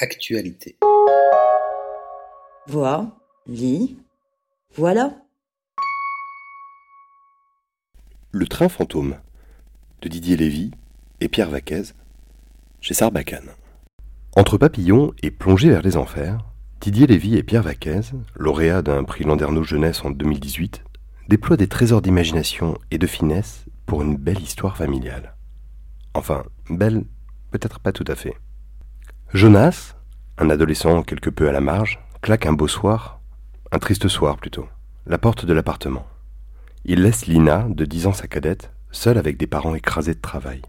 Actualité. Vois, lis, voilà. Le train fantôme de Didier Lévy et Pierre Vaquez chez Sarbacane. Entre papillons et plongée vers les enfers, Didier Lévy et Pierre Vaquez, lauréats d'un prix Landerneau Jeunesse en 2018, déploient des trésors d'imagination et de finesse pour une belle histoire familiale. Enfin, belle, peut-être pas tout à fait. Jonas, un adolescent quelque peu à la marge, claque un beau soir, un triste soir plutôt, la porte de l'appartement. Il laisse Lina, de 10 ans sa cadette, seule avec des parents écrasés de travail.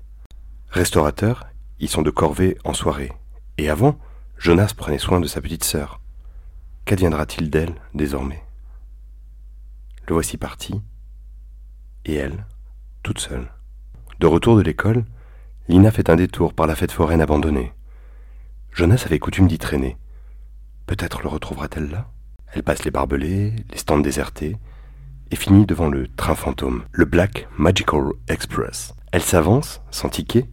Restaurateurs, ils sont de corvée en soirée. Et avant, Jonas prenait soin de sa petite sœur. Qu'adviendra-t-il d'elle désormais? Le voici parti, et elle, toute seule. De retour de l'école, Lina fait un détour par la fête foraine abandonnée. Jonas avait coutume d'y traîner. Peut-être le retrouvera-t-elle là? Elle passe les barbelés, les stands désertés, et finit devant le train fantôme, le Black Magical Express. Elle s'avance, sans ticket,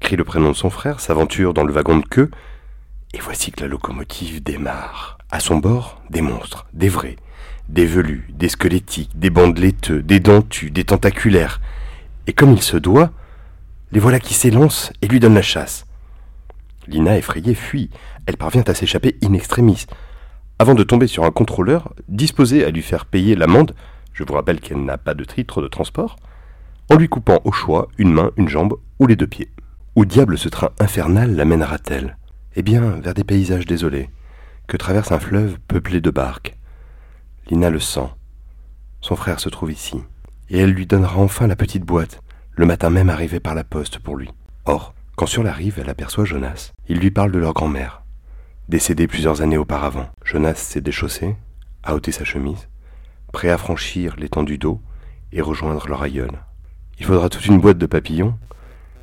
crie le prénom de son frère, s'aventure dans le wagon de queue, et voici que la locomotive démarre. À son bord, des monstres, des vrais, des velus, des squelettiques, des bandes laiteux, des dentus, des tentaculaires. Et comme il se doit, les voilà qui s'élancent et lui donnent la chasse. Lina, effrayée, fuit. Elle parvient à s'échapper in extremis, avant de tomber sur un contrôleur disposé à lui faire payer l'amende, je vous rappelle qu'elle n'a pas de titre de transport, en lui coupant au choix une main, une jambe ou les deux pieds. Où diable ce train infernal l'amènera-t-elle? Eh bien, vers des paysages désolés, que traverse un fleuve peuplé de barques. Lina le sent. Son frère se trouve ici, et elle lui donnera enfin la petite boîte, le matin même arrivé par la poste pour lui. Or, quand sur la rive elle aperçoit Jonas, il lui parle de leur grand-mère, décédée plusieurs années auparavant. Jonas s'est déchaussé, a ôté sa chemise, prêt à franchir l'étendue d'eau et rejoindre leur aïeul. Il faudra toute une boîte de papillons,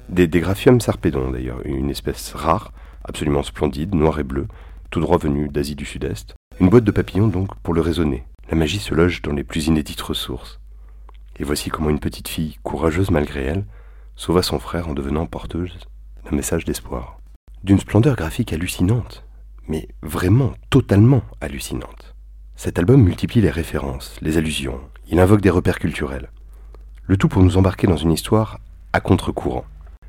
des, des graphium sarpédon d'ailleurs, une espèce rare, absolument splendide, noir et bleu, tout droit venu d'Asie du Sud-Est. Une boîte de papillons donc pour le raisonner. La magie se loge dans les plus inédites ressources. Et voici comment une petite fille, courageuse malgré elle, sauva son frère en devenant porteuse message d'espoir. D'une splendeur graphique hallucinante, mais vraiment totalement hallucinante. Cet album multiplie les références, les allusions, il invoque des repères culturels. Le tout pour nous embarquer dans une histoire à contre-courant.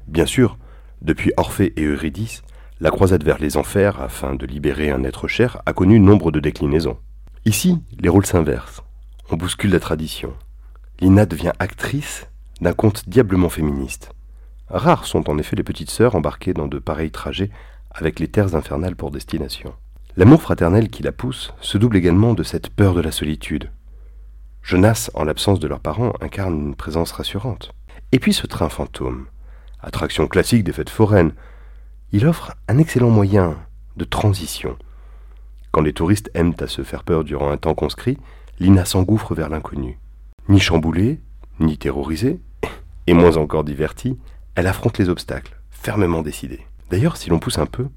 Bien sûr, depuis Orphée et Eurydice, la croisade vers les enfers, afin de libérer un être cher, a connu nombre de déclinaisons. Ici, les rôles s'inversent. On bouscule la tradition. Lina devient actrice d'un conte diablement féministe. Rares sont en effet les petites sœurs embarquées dans de pareils trajets avec les terres infernales pour destination. L'amour fraternel qui la pousse se double également de cette peur de la solitude. Jonas, en l'absence de leurs parents, incarne une présence rassurante. Et puis ce train fantôme, attraction classique des fêtes foraines, il offre un excellent moyen de transition. Quand les touristes aiment à se faire peur durant un temps conscrit, Lina s'engouffre vers l'inconnu. Ni chamboulée, ni terrorisée, et moins encore divertie, elle affronte les obstacles, fermement décidée. D'ailleurs, si l'on pousse un peu,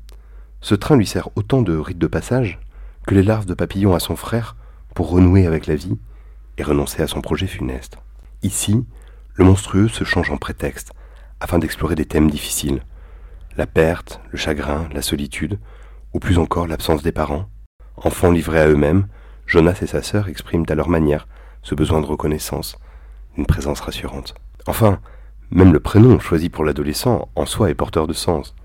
ce train lui sert autant de rite de passage que les larves de papillon à son frère pour renouer avec la vie et renoncer à son projet funeste. Ici, le monstrueux se change en prétexte afin d'explorer des thèmes difficiles. La perte, le chagrin, la solitude, ou plus encore l'absence des parents. Enfants livrés à eux-mêmes, Jonas et sa sœur expriment à leur manière ce besoin de reconnaissance, une présence rassurante. Enfin, même le prénom choisi pour l'adolescent en soi est porteur de sens.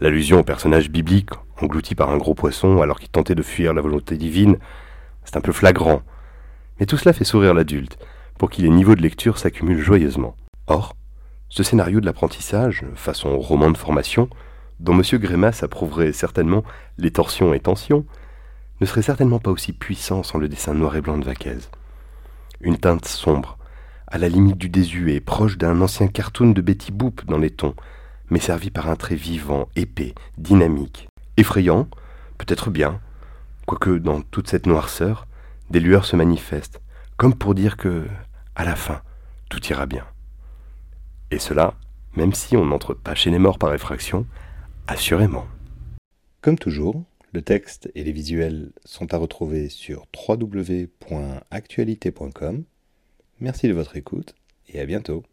L'allusion au personnage biblique englouti par un gros poisson alors qu'il tentait de fuir la volonté divine, c'est un peu flagrant. Mais tout cela fait sourire l'adulte, pour qui les niveaux de lecture s'accumulent joyeusement. Or, ce scénario de l'apprentissage, façon roman de formation, dont M. Grémas approuverait certainement les torsions et tensions, ne serait certainement pas aussi puissant sans le dessin noir et blanc de Vaquez une teinte sombre, à la limite du désuet, proche d'un ancien cartoon de Betty Boop dans les tons, mais servi par un trait vivant, épais, dynamique, effrayant, peut-être bien, quoique dans toute cette noirceur, des lueurs se manifestent, comme pour dire que, à la fin, tout ira bien. Et cela, même si on n'entre pas chez les morts par effraction, assurément. Comme toujours, le texte et les visuels sont à retrouver sur www.actualité.com. Merci de votre écoute et à bientôt.